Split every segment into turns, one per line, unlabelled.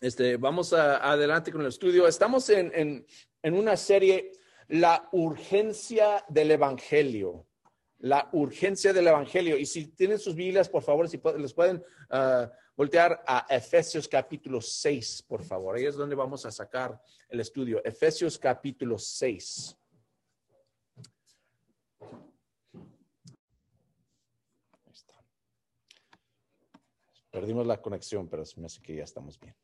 Este, vamos adelante con el estudio. Estamos en, una serie, La urgencia del Evangelio. La urgencia del Evangelio. Y si tienen sus Biblias, por favor, si les pueden ah, voltear a Efesios capítulo 6, por favor. Ahí es donde vamos a sacar el estudio. Efesios capítulo 6. Perdimos la conexión, pero me hace que ya estamos bien.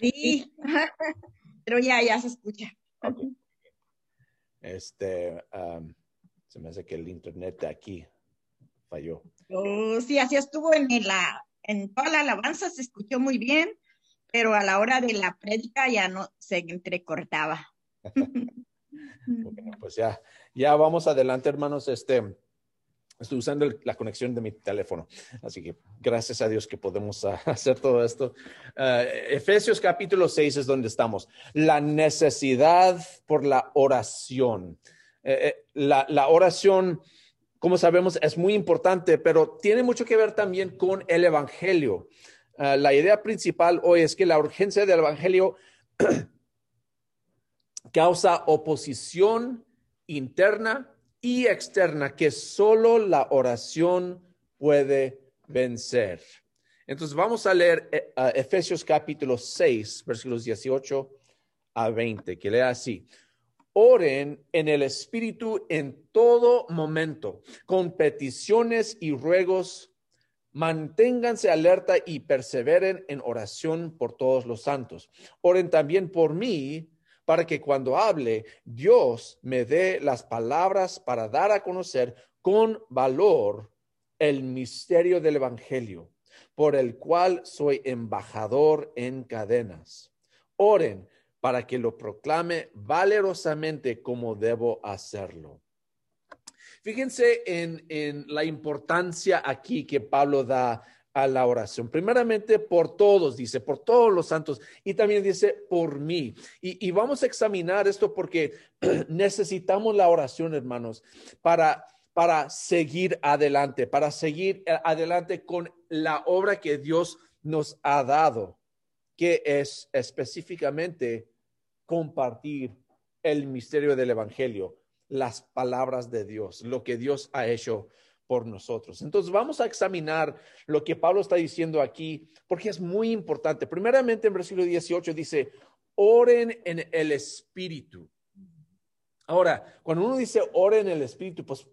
Sí, pero ya, ya se escucha.
Este, se me hace que el internet de aquí falló.
Oh, sí, así estuvo en la, en toda la alabanza, se escuchó muy bien, pero a la hora de la prédica ya no se entrecortaba.
bueno, pues ya, ya vamos adelante, hermanos. Este, Estoy usando la conexión de mi teléfono. Así que gracias a Dios que podemos hacer todo esto. Ah, Efesios capítulo 6 es donde estamos. La necesidad por la oración. Eh, eh, la, oración, como sabemos, es muy importante, pero tiene mucho que ver también con el Evangelio. La idea principal hoy es que la urgencia del Evangelio causa oposición interna y externa que solo la oración puede vencer. Entonces vamos a leer eh, Efesios capítulo 6, versículos 18 a 20, que lea así. Oren en el Espíritu en todo momento, con peticiones y ruegos. Manténganse alerta y perseveren en oración por todos los santos. Oren también por mí para que cuando hable, Dios me dé las palabras para dar a conocer con valor el misterio del Evangelio, por el cual soy embajador en cadenas. Oren para que lo proclame valerosamente como debo hacerlo. Fíjense en, en la importancia aquí que Pablo da a la oración. Primeramente por todos, dice, por todos los santos. Y también dice por mí. Y, vamos a examinar esto porque necesitamos la oración, hermanos, para, para seguir adelante, para seguir eh, adelante con la obra que Dios nos ha dado, que es específicamente compartir el misterio del Evangelio, las palabras de Dios, lo que Dios ha hecho nosotros. Entonces vamos a examinar lo que Pablo está diciendo aquí, porque es muy importante. Primeramente en versículo 18 dice, oren en el Espíritu. Ahora, cuando uno dice oren en el Espíritu, pues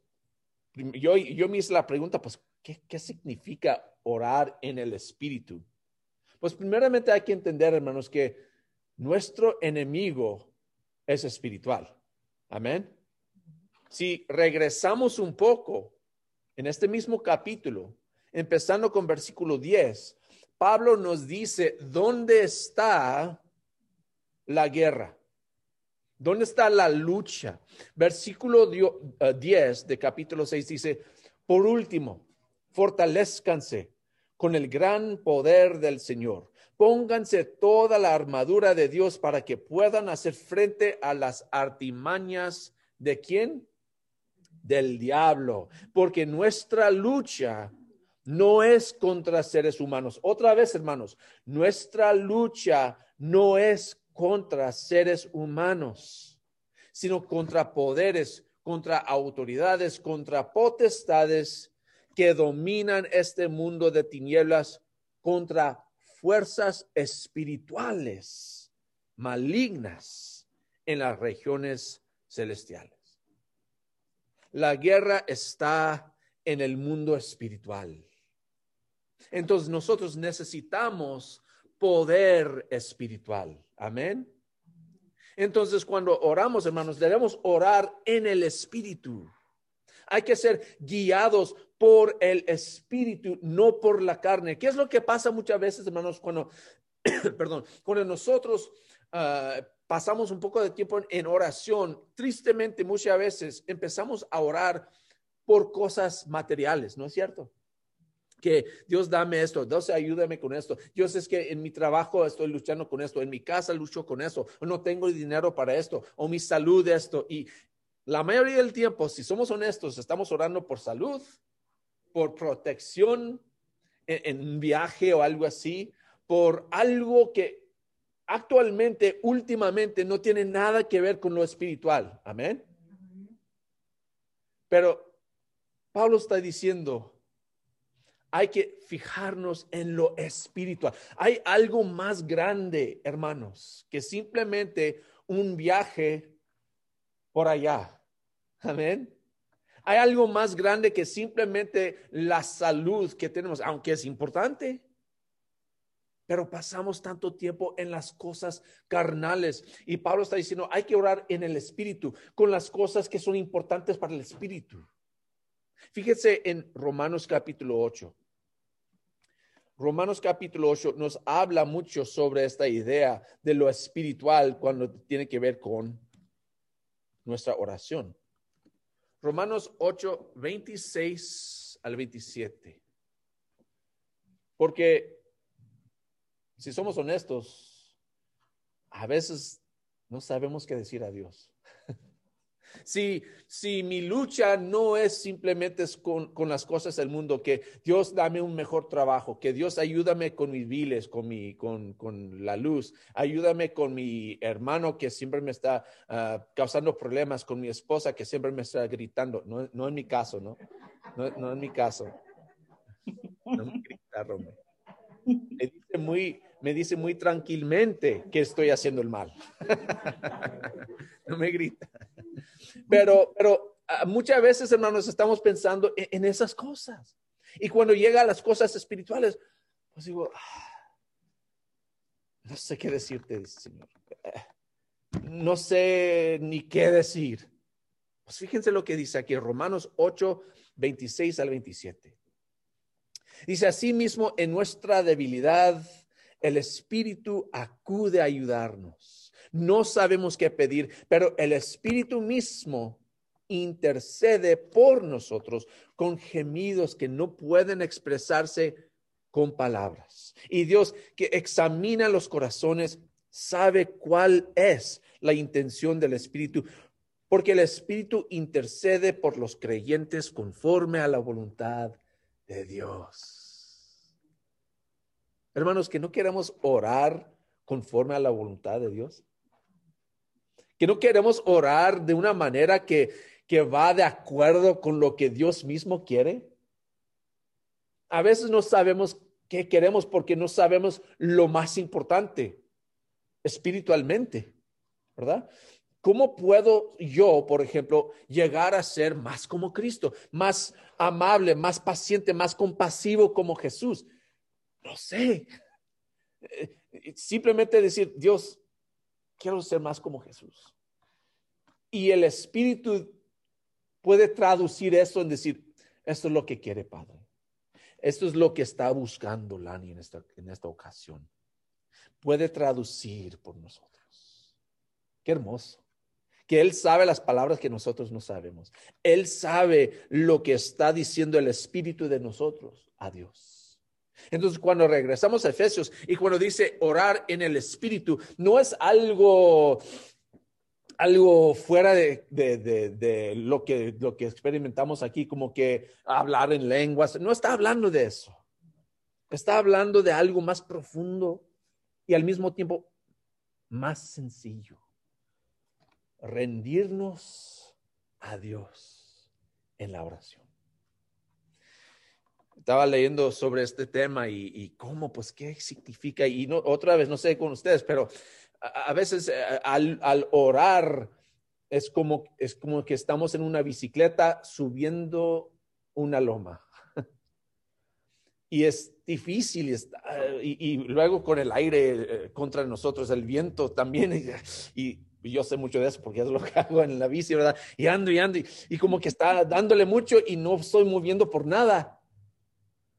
yo, yo me hice la pregunta, pues, ¿qué, ¿qué significa orar en el Espíritu? Pues primeramente hay que entender, hermanos, que nuestro enemigo es espiritual. Amén. Si regresamos un poco en este mismo capítulo, empezando con versículo 10, Pablo nos dice, ¿dónde está la guerra? ¿Dónde está la lucha? Versículo 10 eh, de capítulo 6 dice, por último, fortalezcanse con el gran poder del Señor. Pónganse toda la armadura de Dios para que puedan hacer frente a las artimañas de quién? Del diablo, porque nuestra lucha no es contra seres humanos. Otra vez, hermanos, nuestra lucha no es contra seres humanos, sino contra poderes, contra autoridades, contra potestades que dominan este mundo de tinieblas, contra fuerzas espirituales malignas en las regiones celestiales. La guerra está en el mundo espiritual. Entonces nosotros necesitamos poder espiritual. Amén. Entonces cuando oramos, hermanos, debemos orar en el espíritu. Hay que ser guiados por el espíritu, no por la carne. ¿Qué es lo que pasa muchas veces, hermanos, cuando, perdón, cuando nosotros uh, pasamos un poco de tiempo en oración, tristemente muchas veces empezamos a orar por cosas materiales, ¿no es cierto? Que Dios dame esto, Dios ayúdame con esto. Dios es que en mi trabajo estoy luchando con esto, en mi casa lucho con eso, o no tengo dinero para esto, o mi salud esto. Y la mayoría del tiempo, si somos honestos, estamos orando por salud, por protección en, en viaje o algo así, por algo que actualmente, últimamente, no tiene nada que ver con lo espiritual. Amén. Pero Pablo está diciendo, hay que fijarnos en lo espiritual. Hay algo más grande, hermanos, que simplemente un viaje por allá. Amén. Hay algo más grande que simplemente la salud que tenemos, aunque es importante. Pero pasamos tanto tiempo en las cosas carnales. Y Pablo está diciendo, hay que orar en el espíritu, con las cosas que son importantes para el espíritu. Fíjese en Romanos capítulo 8. Romanos capítulo 8 nos habla mucho sobre esta idea de lo espiritual cuando tiene que ver con nuestra oración. Romanos 8, 26 al 27. Porque si somos honestos, a veces no sabemos qué decir a Dios. Si, si mi lucha no es simplemente con, con, las cosas del mundo, que Dios dame un mejor trabajo, que Dios ayúdame con mis viles, con, mi, con, con la luz, ayúdame con mi hermano que siempre me está uh, causando problemas, con mi esposa que siempre me está gritando. No, no en mi caso, ¿no? No, no en mi caso. No me grita. Me dice muy, me dice muy tranquilamente que estoy haciendo el mal. no me grita. Pero, pero ah, muchas veces, hermanos, estamos pensando en, esas cosas. Y cuando llega a las cosas espirituales, pues digo, ah, no sé qué decirte, Señor. No sé ni qué decir. Pues fíjense lo que dice aquí, Romanos 8, 26 al 27. Dice, así mismo en nuestra debilidad, el Espíritu acude a ayudarnos no sabemos qué pedir, pero el Espíritu mismo intercede por nosotros con gemidos que no pueden expresarse con palabras. Y Dios que examina los corazones sabe cuál es la intención del Espíritu, porque el Espíritu intercede por los creyentes conforme a la voluntad de Dios. Hermanos, que no queremos orar conforme a la voluntad de Dios que no queremos orar de una manera que, que va de acuerdo con lo que Dios mismo quiere. A veces no sabemos qué queremos porque no sabemos lo más importante espiritualmente, ¿verdad? ¿Cómo puedo yo, por ejemplo, llegar a ser más como Cristo, más amable, más paciente, más compasivo como Jesús? No sé. Eh, simplemente decir, Dios, quiero ser más como Jesús. Y el Espíritu puede traducir eso en decir, esto es lo que quiere Padre. Esto es lo que está buscando Lani en esta, en esta ocasión. Puede traducir por nosotros. Qué hermoso. Que Él sabe las palabras que nosotros no sabemos. Él sabe lo que está diciendo el Espíritu de nosotros a Dios. Entonces, cuando regresamos a Efesios y cuando dice orar en el Espíritu, no es algo, algo fuera de, de, lo, que, lo que experimentamos aquí, como que hablar en lenguas. No está hablando de eso. Está hablando de algo más profundo y al mismo tiempo más sencillo. Rendirnos a Dios en la oración estaba leyendo sobre este tema y, cómo, pues, qué significa. Y no, otra vez, no sé con ustedes, pero a, veces eh, al, orar es como, es como que estamos en una bicicleta subiendo una loma. y es difícil y, y, luego con el aire eh, contra nosotros, el viento también. Y, yo sé mucho de eso porque es lo que hago en la bici, ¿verdad? Y ando y ando y, y como que está dándole mucho y no estoy moviendo por nada.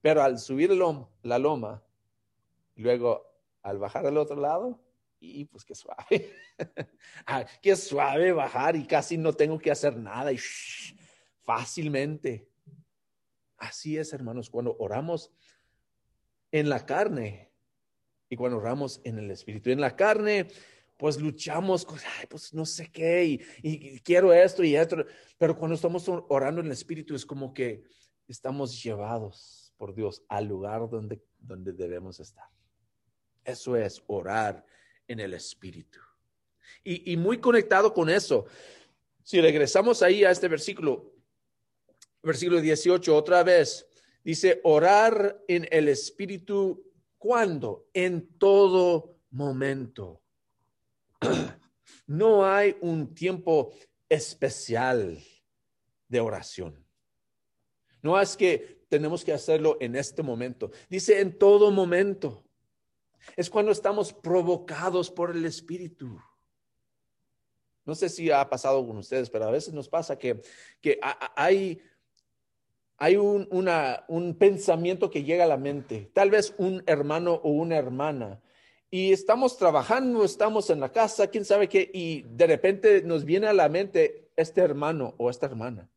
Pero al subir la loma, luego al bajar al otro lado, y pues qué suave. Ah, qué suave bajar y casi no tengo que hacer nada y fácilmente. Así es, hermanos, cuando oramos en la carne y cuando oramos en el espíritu. En la carne, pues luchamos con, pues no sé qué, y, y quiero esto y esto. Pero cuando estamos orando en el espíritu es como que estamos llevados por Dios al lugar donde, donde debemos estar. Eso es orar en el Espíritu. Y, y muy conectado con eso, si regresamos ahí a este versículo, versículo 18, otra vez, dice, orar en el Espíritu, ¿cuándo? En todo momento. No hay un tiempo especial de oración. No es que tenemos que hacerlo en este momento. Dice en todo momento. Es cuando estamos provocados por el Espíritu. No sé si ha pasado con ustedes, pero a veces nos pasa que, que hay, hay un, un pensamiento que llega a la mente, tal vez un hermano o una hermana, y estamos trabajando, estamos en la casa, quién sabe qué, y de repente nos viene a la mente este hermano o esta hermana.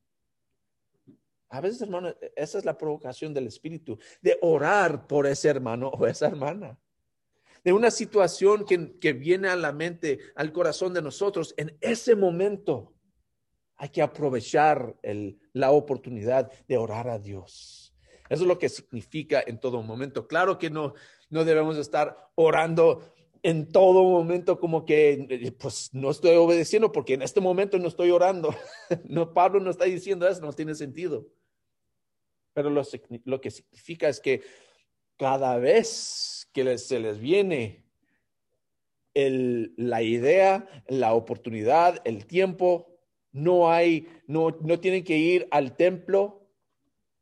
A veces, hermano, esa es la provocación del Espíritu, de orar por ese hermano o esa hermana de una situación que, viene a la mente, al corazón de nosotros, en ese momento hay que aprovechar la oportunidad de orar a Dios. Eso es lo que significa en todo momento. Claro que no, no debemos estar orando en todo momento como que, pues no estoy obedeciendo porque en este momento no estoy orando. No, Pablo no está diciendo eso, no tiene sentido. Pero lo, lo que significa es que cada vez que se les viene la idea, la oportunidad, el tiempo, no hay, no, no tienen que ir al templo,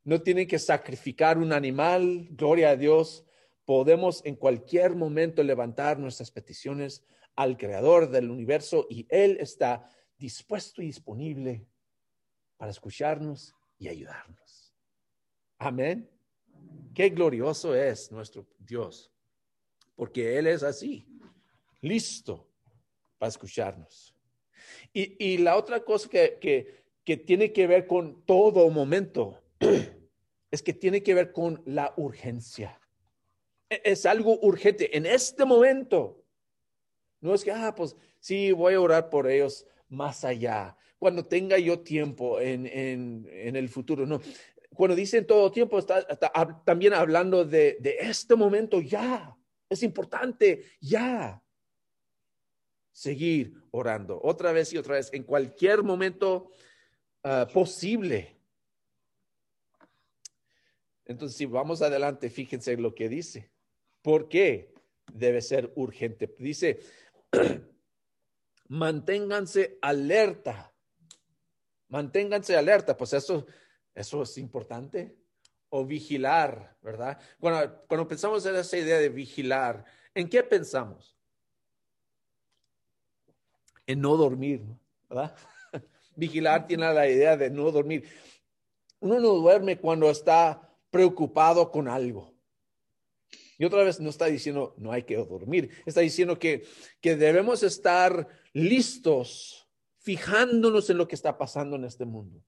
no tienen que sacrificar un animal, gloria a Dios. Podemos en cualquier momento levantar nuestras peticiones al creador del universo y Él está dispuesto y disponible para escucharnos y ayudarnos. Amén. Qué glorioso es nuestro Dios porque Él es así, listo para escucharnos. Y, la otra cosa que, que tiene que ver con todo momento es que tiene que ver con la urgencia. E, es algo urgente en este momento. No es que, ah, pues sí, voy a orar por ellos más allá, cuando tenga yo tiempo en, en, el futuro. No, cuando dicen todo tiempo, está, también hablando de, de, este momento ya. Es importante ya seguir orando otra vez y otra vez en cualquier momento ah, posible. Entonces, si vamos adelante, fíjense lo que dice. ¿Por qué debe ser urgente? Dice, manténganse alerta. Manténganse alerta. Pues eso, eso es importante o vigilar, ¿verdad? Cuando, cuando pensamos en esa idea de vigilar, ¿en qué pensamos? En no dormir, ¿verdad? vigilar tiene la idea de no dormir. Uno no duerme cuando está preocupado con algo. Y otra vez no está diciendo no hay que dormir, está diciendo que, que debemos estar listos, fijándonos en lo que está pasando en este mundo.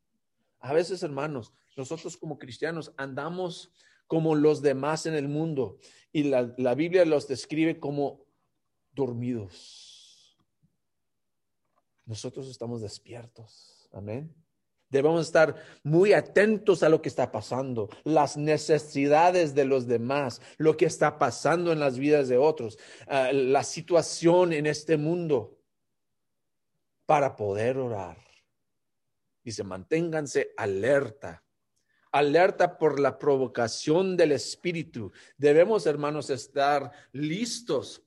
A veces, hermanos, nosotros como cristianos andamos como los demás en el mundo y la, la Biblia los describe como dormidos. Nosotros estamos despiertos. Amén. Debemos estar muy atentos a lo que está pasando, las necesidades de los demás, lo que está pasando en las vidas de otros, ah, la situación en este mundo, para poder orar. Dice, manténganse alerta alerta por la provocación del Espíritu. Debemos, hermanos, estar listos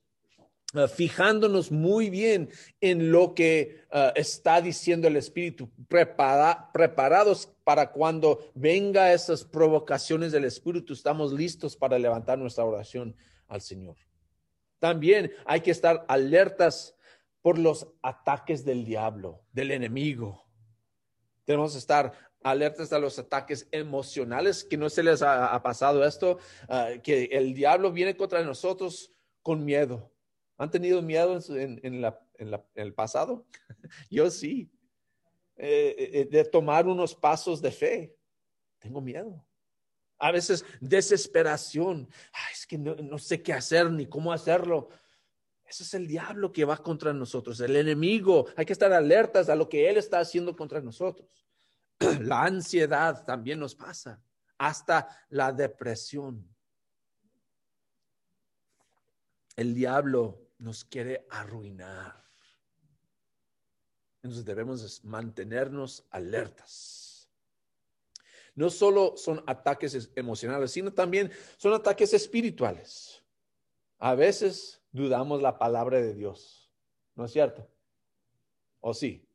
uh, fijándonos muy bien en lo que uh, está diciendo el Espíritu, preparados para cuando venga esas provocaciones del Espíritu, estamos listos para levantar nuestra oración al Señor. También hay que estar alertas por los ataques del diablo, del enemigo. Tenemos que estar alertas a los ataques emocionales, que no se les ha, pasado esto, ah, que el diablo viene contra nosotros con miedo. ¿Han tenido miedo en, el pasado? Yo sí. Eh, eh, de tomar unos pasos de fe. Tengo miedo. A veces desesperación. es que no, no sé qué hacer ni cómo hacerlo. Ese es el diablo que va contra nosotros, el enemigo. Hay que estar alertas a lo que él está haciendo contra nosotros. la ansiedad también nos pasa, hasta la depresión. El diablo nos quiere arruinar. Entonces debemos mantenernos alertas. No solo son ataques emocionales, sino también son ataques espirituales. A veces dudamos la palabra de Dios, ¿no es cierto? ¿O sí?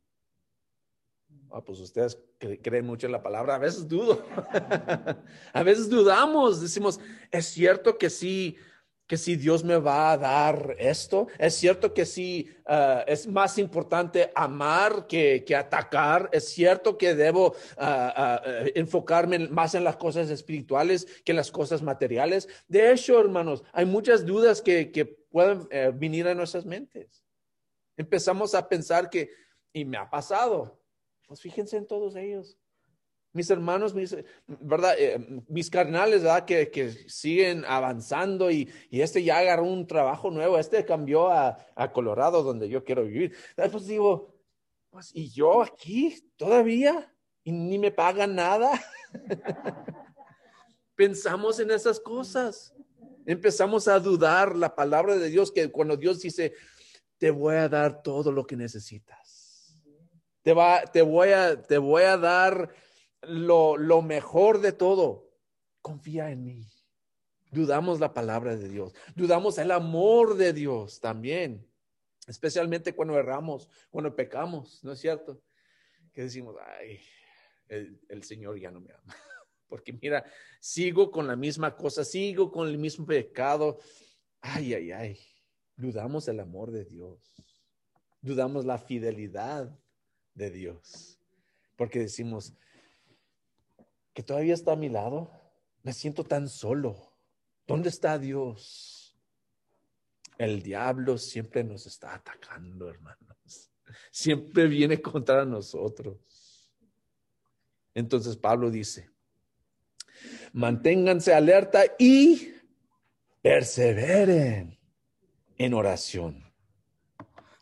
Ah, pues ustedes creen mucho en la palabra, a veces dudo, a veces dudamos, decimos, es cierto que sí, que si Dios me va a dar esto, es cierto que sí, ah, es más importante amar que, que, atacar, es cierto que debo ah, ah, enfocarme más en las cosas espirituales que en las cosas materiales. De hecho, hermanos, hay muchas dudas que, que pueden eh, venir a nuestras mentes. Empezamos a pensar que, y me ha pasado, pues fíjense en todos ellos. Mis hermanos, mis, ¿verdad? Eh, mis carnales, ¿verdad? Que, que siguen avanzando y, y, este ya agarró un trabajo nuevo, este cambió a, a Colorado, donde yo quiero vivir. Pues digo, pues, ¿y yo aquí todavía? ¿Y ni me pagan nada? Pensamos en esas cosas. Empezamos a dudar la palabra de Dios, que cuando Dios dice, te voy a dar todo lo que necesitas te, va, te, voy, a, te voy a dar lo, lo mejor de todo. Confía en mí. Dudamos la palabra de Dios. Dudamos el amor de Dios también. Especialmente cuando erramos, cuando pecamos, ¿no es cierto? Que decimos, ay, el, el Señor ya no me ama. Porque mira, sigo con la misma cosa, sigo con el mismo pecado. Ay, ay, ay. Dudamos el amor de Dios. Dudamos la fidelidad de Dios. Porque decimos que todavía está a mi lado. Me siento tan solo. ¿Dónde está Dios? El diablo siempre nos está atacando, hermanos. Siempre viene contra nosotros. Entonces Pablo dice, manténganse alerta y perseveren en oración.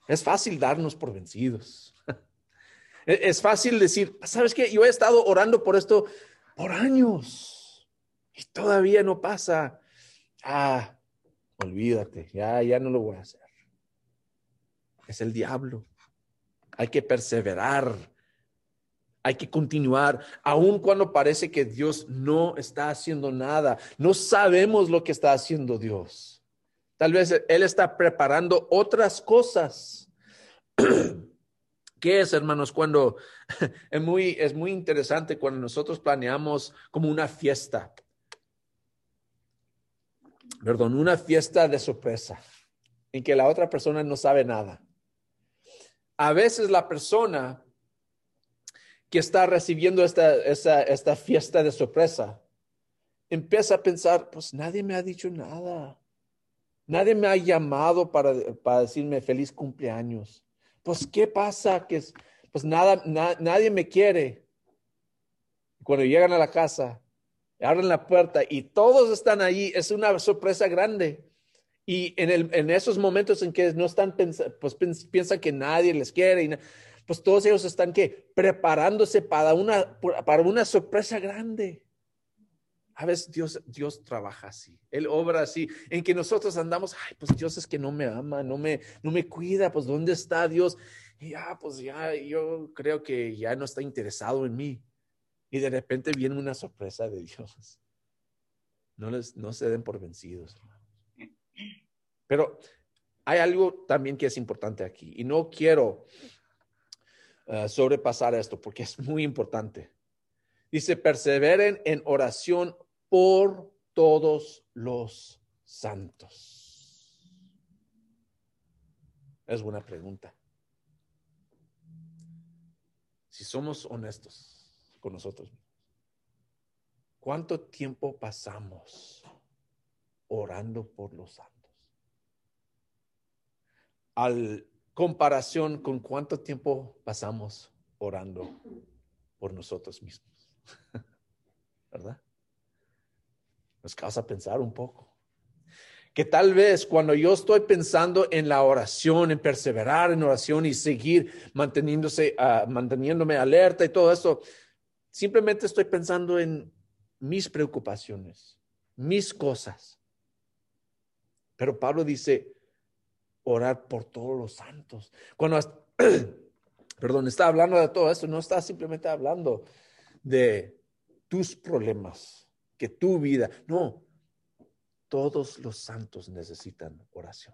Es fácil darnos por vencidos. Es fácil decir, ¿sabes qué? Yo he estado orando por esto por años y todavía no pasa. Ah, olvídate, ya, ya no lo voy a hacer. Es el diablo. Hay que perseverar. Hay que continuar, aun cuando parece que Dios no está haciendo nada. No sabemos lo que está haciendo Dios. Tal vez Él está preparando otras cosas. ¿Qué es, hermanos? Cuando es muy, es muy interesante cuando nosotros planeamos como una fiesta. Perdón, una fiesta de sorpresa en que la otra persona no sabe nada. A veces la persona que está recibiendo esta, esta, esta fiesta de sorpresa empieza a pensar, pues nadie me ha dicho nada. Nadie me ha llamado para, para decirme feliz cumpleaños pues, ¿qué pasa? Que pues nada, nadie me quiere. Cuando llegan a la casa, abren la puerta y todos están ahí, es una sorpresa grande. Y en, el, en esos momentos en que no están, pues piensan que nadie les quiere, y pues todos ellos están que preparándose para una, para una sorpresa grande. A veces Dios, Dios trabaja así, Él obra así, en que nosotros andamos, ay, pues Dios es que no me ama, no me, no me cuida, pues ¿dónde está Dios? Y ya, pues ya, yo creo que ya no está interesado en mí. Y de repente viene una sorpresa de Dios. No, les, no se den por vencidos. Pero hay algo también que es importante aquí, y no quiero uh, sobrepasar esto porque es muy importante. Dice, perseveren en oración por todos los santos? Es buena pregunta. Si somos honestos con nosotros, ¿cuánto tiempo pasamos orando por los santos? Al comparación con cuánto tiempo pasamos orando por nosotros mismos. ¿Verdad? Nos causa pensar un poco. Que tal vez cuando yo estoy pensando en la oración, en perseverar en oración y seguir manteniéndose, uh, manteniéndome alerta y todo eso, simplemente estoy pensando en mis preocupaciones, mis cosas. Pero Pablo dice, orar por todos los santos. Cuando, perdón, está hablando de todo esto, no está simplemente hablando de tus problemas, que tu vida, no, todos los santos necesitan oración.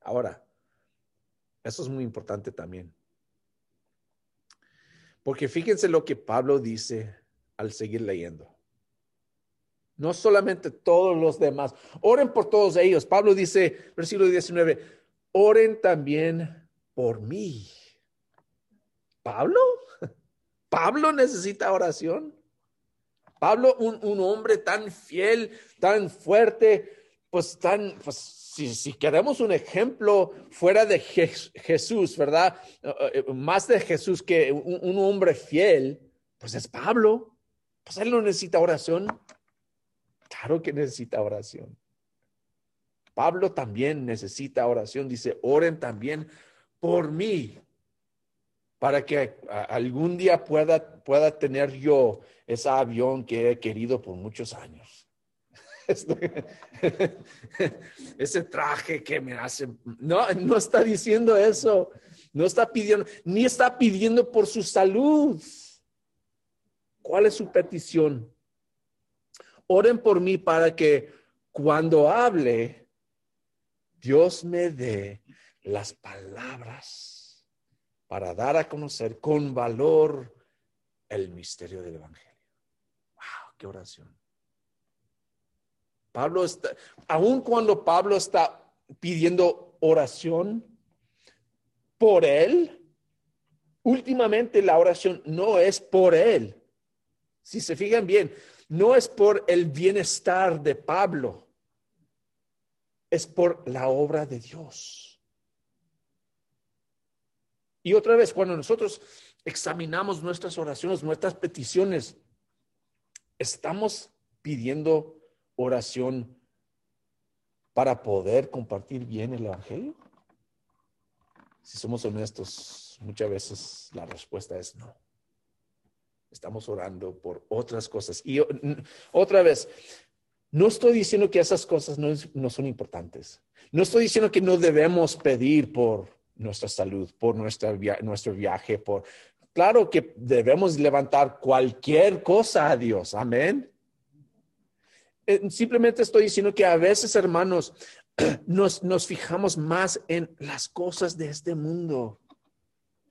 Ahora, eso es muy importante también. Porque fíjense lo que Pablo dice al seguir leyendo. No solamente todos los demás, oren por todos ellos. Pablo dice, versículo 19, oren también por mí. ¿Pablo? ¿Pablo necesita oración? Pablo, un, hombre tan fiel, tan fuerte, pues tan, pues si, queremos un ejemplo fuera de Jesús, ¿verdad? Eh, eh, más de Jesús que un, hombre fiel, pues es Pablo. Pues él no necesita oración. Claro que necesita oración. Pablo también necesita oración. Dice, oren también por mí para que algún día pueda, pueda tener yo ese avión que he querido por muchos años. Ese traje que me hace, no, no está diciendo eso, no está pidiendo, ni está pidiendo por su salud. ¿Cuál es su petición? Oren por mí para que cuando hable, Dios me dé las palabras para dar a conocer con valor el misterio del Evangelio. ¡Wow! ¡Qué oración! Pablo está, aun cuando Pablo está pidiendo oración por él, últimamente la oración no es por él. Si se fijan bien, no es por el bienestar de Pablo, es por la obra de Dios. Y otra vez, cuando nosotros examinamos nuestras oraciones, nuestras peticiones, estamos pidiendo oración para poder compartir bien el Evangelio. Si somos honestos, muchas veces la respuesta es no. Estamos orando por otras cosas. Y otra vez, no estoy diciendo que esas cosas no, no son importantes. No estoy diciendo que no debemos pedir por nuestra salud, por nuestra nuestro viaje, por... Claro que debemos levantar cualquier cosa a Dios, amén. Eh, simplemente estoy diciendo que a veces, hermanos, nos, nos fijamos más en las cosas de este mundo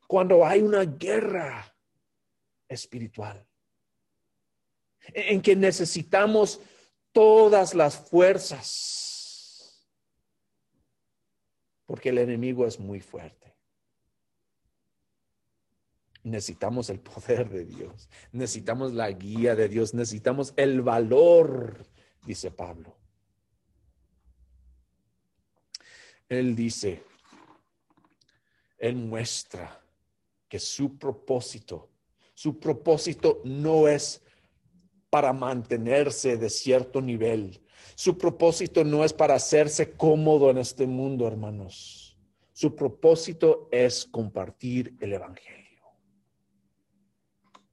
cuando hay una guerra espiritual, en que necesitamos todas las fuerzas porque el enemigo es muy fuerte. Necesitamos el poder de Dios, necesitamos la guía de Dios, necesitamos el valor, dice Pablo. Él dice, Él muestra que su propósito, su propósito no es para mantenerse de cierto nivel, su propósito no es para hacerse cómodo en este mundo, hermanos. Su propósito es compartir el Evangelio,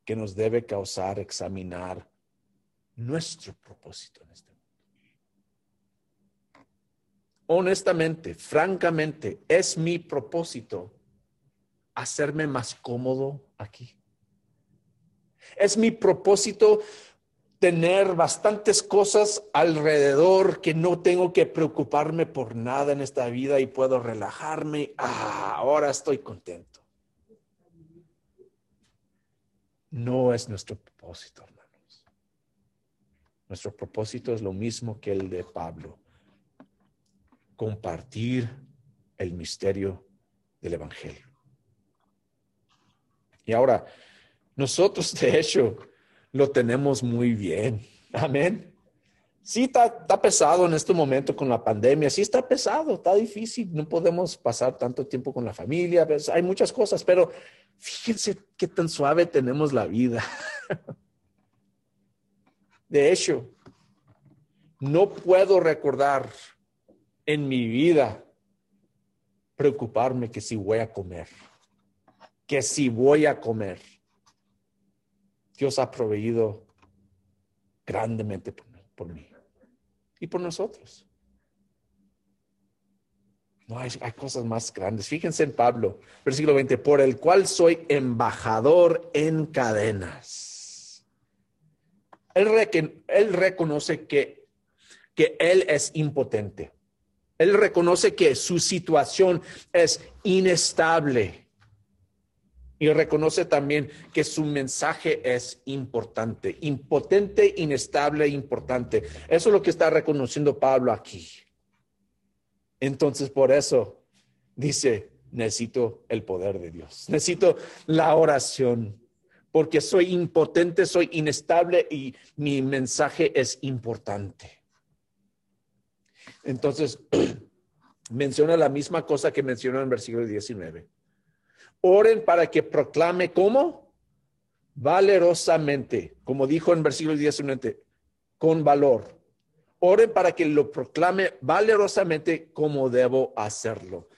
que nos debe causar examinar nuestro propósito en este mundo. Honestamente, francamente, es mi propósito hacerme más cómodo aquí. Es mi propósito tener bastantes cosas alrededor que no tengo que preocuparme por nada en esta vida y puedo relajarme. Ah, ahora estoy contento. No es nuestro propósito, hermanos. Nuestro propósito es lo mismo que el de Pablo. Compartir el misterio del Evangelio. Y ahora, nosotros de hecho, lo tenemos muy bien. Amén. Sí, está, pesado en este momento con la pandemia, sí está pesado, está difícil, no podemos pasar tanto tiempo con la familia, pues, hay muchas cosas, pero fíjense qué tan suave tenemos la vida. De hecho, no puedo recordar en mi vida preocuparme que si voy a comer, que si voy a comer. Dios ha proveído grandemente por, mí y por nosotros. No, hay, cosas más grandes. Fíjense en Pablo, versículo 20, por el cual soy embajador en cadenas. Él, él reconoce que, que él es impotente. Él reconoce que su situación es inestable y reconoce también que su mensaje es importante, impotente, inestable, importante. Eso es lo que está reconociendo Pablo aquí. Entonces, por eso dice, necesito el poder de Dios, necesito la oración, porque soy impotente, soy inestable y mi mensaje es importante. Entonces, menciona la misma cosa que mencionó en versículo 19. Oren para que proclame cómo? Valerosamente, como dijo en versículo 19, con valor. Oren para que lo proclame valerosamente como debo hacerlo.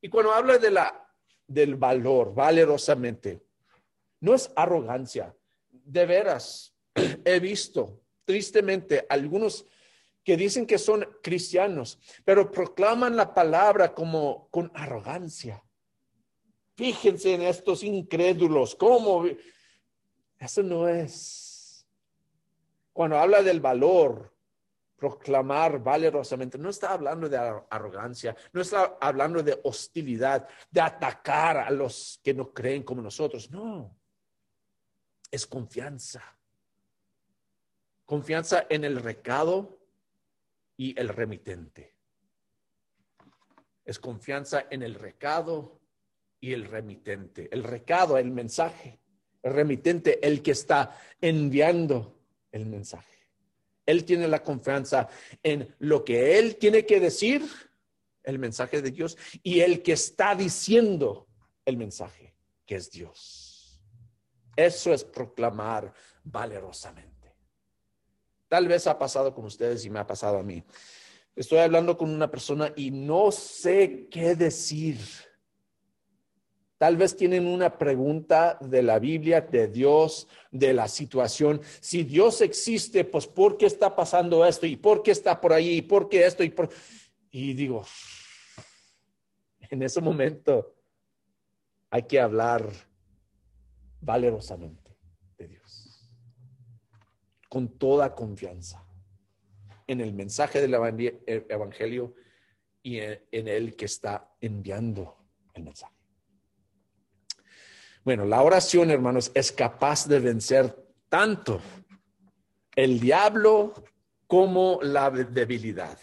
Y cuando habla de la, del valor, valerosamente, no es arrogancia. De veras, he visto tristemente algunos que dicen que son cristianos, pero proclaman la palabra como con arrogancia. Fíjense en estos incrédulos, cómo eso no es. Cuando habla del valor, proclamar valerosamente, no está hablando de arrogancia, no está hablando de hostilidad, de atacar a los que no creen como nosotros, no. Es confianza. Confianza en el recado y el remitente. Es confianza en el recado y el remitente. El recado, el mensaje. El remitente, el que está enviando el mensaje. Él tiene la confianza en lo que él tiene que decir, el mensaje de Dios, y el que está diciendo el mensaje, que es Dios. Eso es proclamar valerosamente. Tal vez ha pasado con ustedes y me ha pasado a mí. Estoy hablando con una persona y no sé qué decir. Tal vez tienen una pregunta de la Biblia, de Dios, de la situación. Si Dios existe, pues ¿por qué está pasando esto? ¿Y por qué está por ahí? ¿Y por qué esto? Y, y digo, en ese momento hay que hablar valerosamente con toda confianza en el mensaje del Evangelio y en, el que está enviando el mensaje. Bueno, la oración, hermanos, es capaz de vencer tanto el diablo como la debilidad.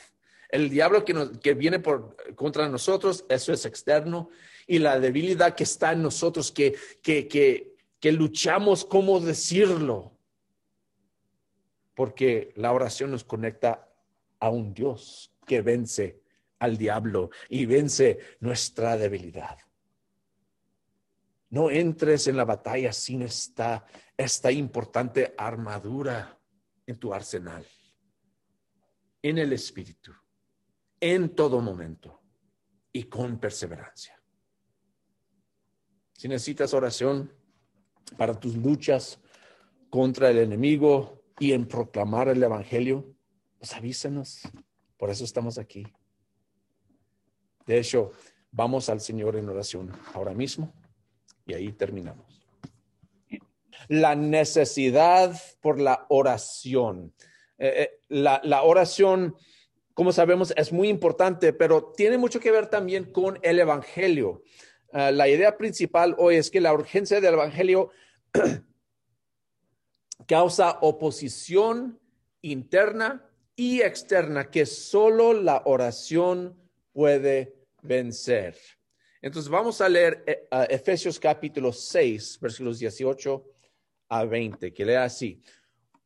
El diablo que, que viene por, contra nosotros, eso es externo, y la debilidad que está en nosotros, que, que, que, que luchamos, ¿cómo decirlo? porque la oración nos conecta a un Dios que vence al diablo y vence nuestra debilidad. No entres en la batalla sin esta, esta importante armadura en tu arsenal, en el espíritu, en todo momento y con perseverancia. Si necesitas oración para tus luchas contra el enemigo, y en proclamar el Evangelio, pues avísenos. Por eso estamos aquí. De hecho, vamos al Señor en oración ahora mismo y ahí terminamos. La necesidad por la oración. Eh, eh, la, oración, como sabemos, es muy importante, pero tiene mucho que ver también con el Evangelio. Uh, la idea principal hoy es que la urgencia del Evangelio causa oposición interna y externa que solo la oración puede vencer. Entonces vamos a leer eh, Efesios capítulo 6, versículos 18 a 20, que lea así.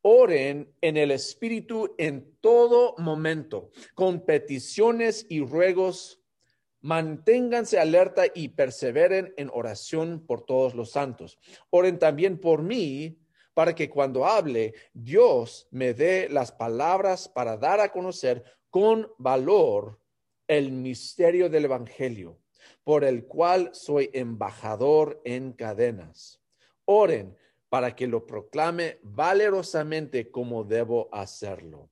Oren en el Espíritu en todo momento, con peticiones y ruegos. Manténganse alerta y perseveren en oración por todos los santos. Oren también por mí para que cuando hable, Dios me dé las palabras para dar a conocer con valor el misterio del Evangelio, por el cual soy embajador en cadenas. Oren para que lo proclame valerosamente como debo hacerlo.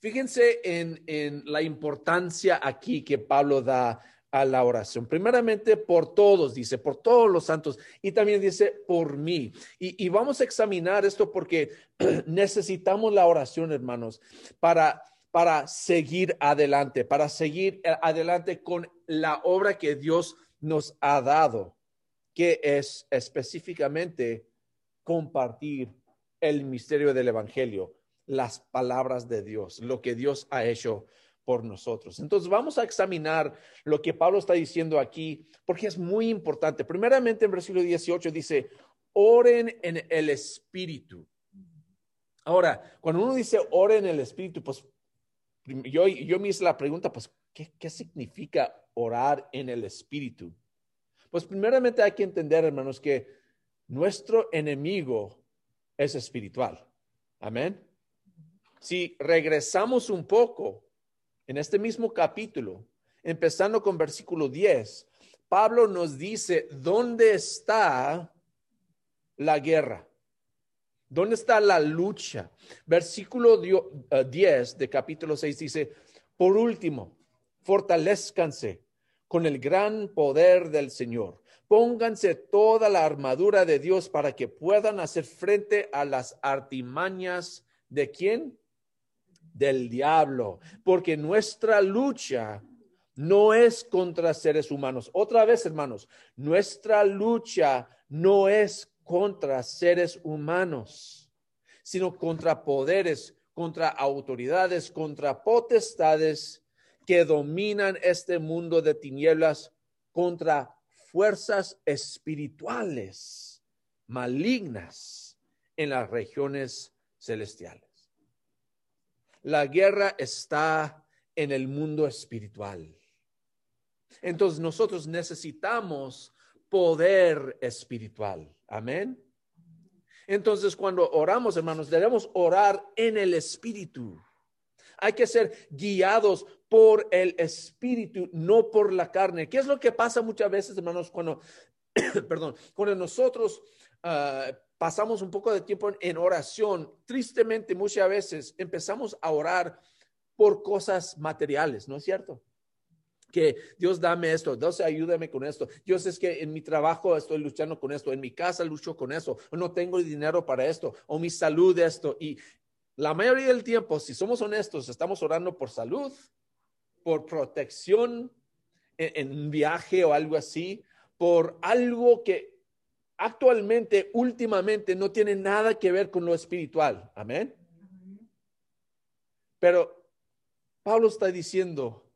Fíjense en, en la importancia aquí que Pablo da a la oración. Primeramente, por todos, dice, por todos los santos, y también dice, por mí. Y, vamos a examinar esto porque necesitamos la oración, hermanos, para, para seguir adelante, para seguir eh, adelante con la obra que Dios nos ha dado, que es específicamente compartir el misterio del Evangelio, las palabras de Dios, lo que Dios ha hecho por nosotros. Entonces vamos a examinar lo que Pablo está diciendo aquí, porque es muy importante. Primeramente en versículo 18 dice, oren en el Espíritu. Ahora, cuando uno dice oren en el Espíritu, pues yo, yo me hice la pregunta, pues, ¿qué, ¿qué significa orar en el Espíritu? Pues primeramente hay que entender, hermanos, que nuestro enemigo es espiritual. Amén. Si regresamos un poco en este mismo capítulo, empezando con versículo 10, Pablo nos dice, ¿dónde está la guerra? ¿Dónde está la lucha? Versículo 10 eh, de capítulo 6 dice, por último, fortalezcanse con el gran poder del Señor. Pónganse toda la armadura de Dios para que puedan hacer frente a las artimañas de quién? del diablo, porque nuestra lucha no es contra seres humanos. Otra vez, hermanos, nuestra lucha no es contra seres humanos, sino contra poderes, contra autoridades, contra potestades que dominan este mundo de tinieblas, contra fuerzas espirituales malignas en las regiones celestiales. La guerra está en el mundo espiritual. Entonces nosotros necesitamos poder espiritual. Amén. Entonces cuando oramos, hermanos, debemos orar en el espíritu. Hay que ser guiados por el espíritu, no por la carne. ¿Qué es lo que pasa muchas veces, hermanos, cuando, perdón, cuando nosotros uh, pasamos un poco de tiempo en oración, tristemente muchas veces empezamos a orar por cosas materiales, ¿no es cierto? Que Dios dame esto, Dios ayúdame con esto. Dios es que en mi trabajo estoy luchando con esto, en mi casa lucho con eso, o no tengo dinero para esto, o mi salud esto. Y la mayoría del tiempo, si somos honestos, estamos orando por salud, por protección en, en un viaje o algo así, por algo que actualmente, últimamente, no tiene nada que ver con lo espiritual. Amén. Pero Pablo está diciendo,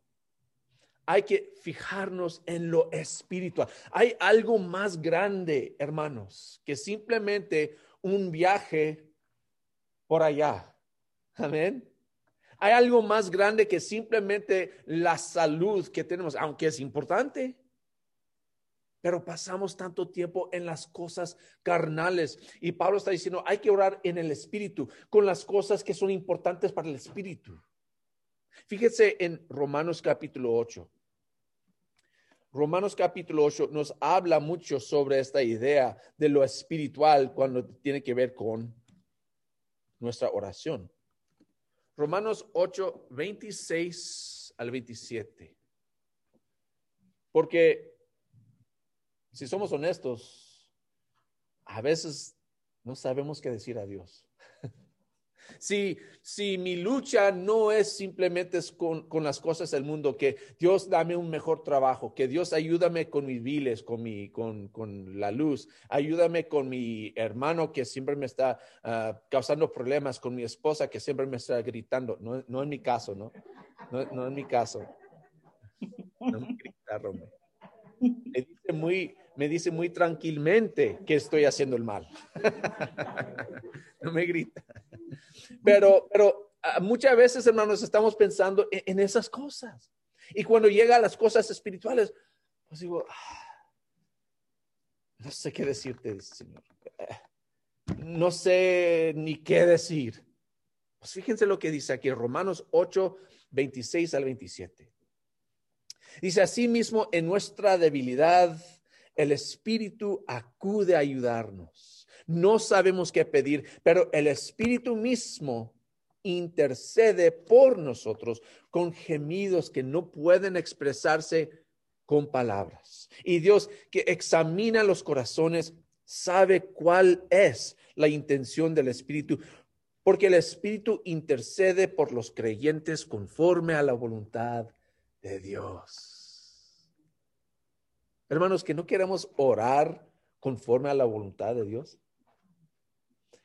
hay que fijarnos en lo espiritual. Hay algo más grande, hermanos, que simplemente un viaje por allá. Amén. Hay algo más grande que simplemente la salud que tenemos, aunque es importante pero pasamos tanto tiempo en las cosas carnales. Y Pablo está diciendo, hay que orar en el espíritu, con las cosas que son importantes para el espíritu. Fíjese en Romanos capítulo 8. Romanos capítulo 8 nos habla mucho sobre esta idea de lo espiritual cuando tiene que ver con nuestra oración. Romanos 8, 26 al 27. Porque si somos honestos, a veces no sabemos qué decir a Dios. Si, si mi lucha no es simplemente con, con, las cosas del mundo, que Dios dame un mejor trabajo, que Dios ayúdame con mis viles, con, mi, con, con la luz, ayúdame con mi hermano que siempre me está uh, causando problemas, con mi esposa que siempre me está gritando. No, no en mi caso, ¿no? No, no en mi caso. No me grita, Romeo. Me dice muy, me dice muy tranquilamente que estoy haciendo el mal. no me grita. Pero, pero ah, muchas veces, hermanos, estamos pensando en, esas cosas. Y cuando llega a las cosas espirituales, pues digo, ah, no sé qué decirte, Señor. No sé ni qué decir. Pues fíjense lo que dice aquí, Romanos 8, 26 al 27. Dice, así mismo en nuestra debilidad, el Espíritu acude a ayudarnos. No sabemos qué pedir, pero el Espíritu mismo intercede por nosotros con gemidos que no pueden expresarse con palabras. Y Dios que examina los corazones sabe cuál es la intención del Espíritu, porque el Espíritu intercede por los creyentes conforme a la voluntad de Dios. Hermanos, que no queremos orar conforme a la voluntad de Dios.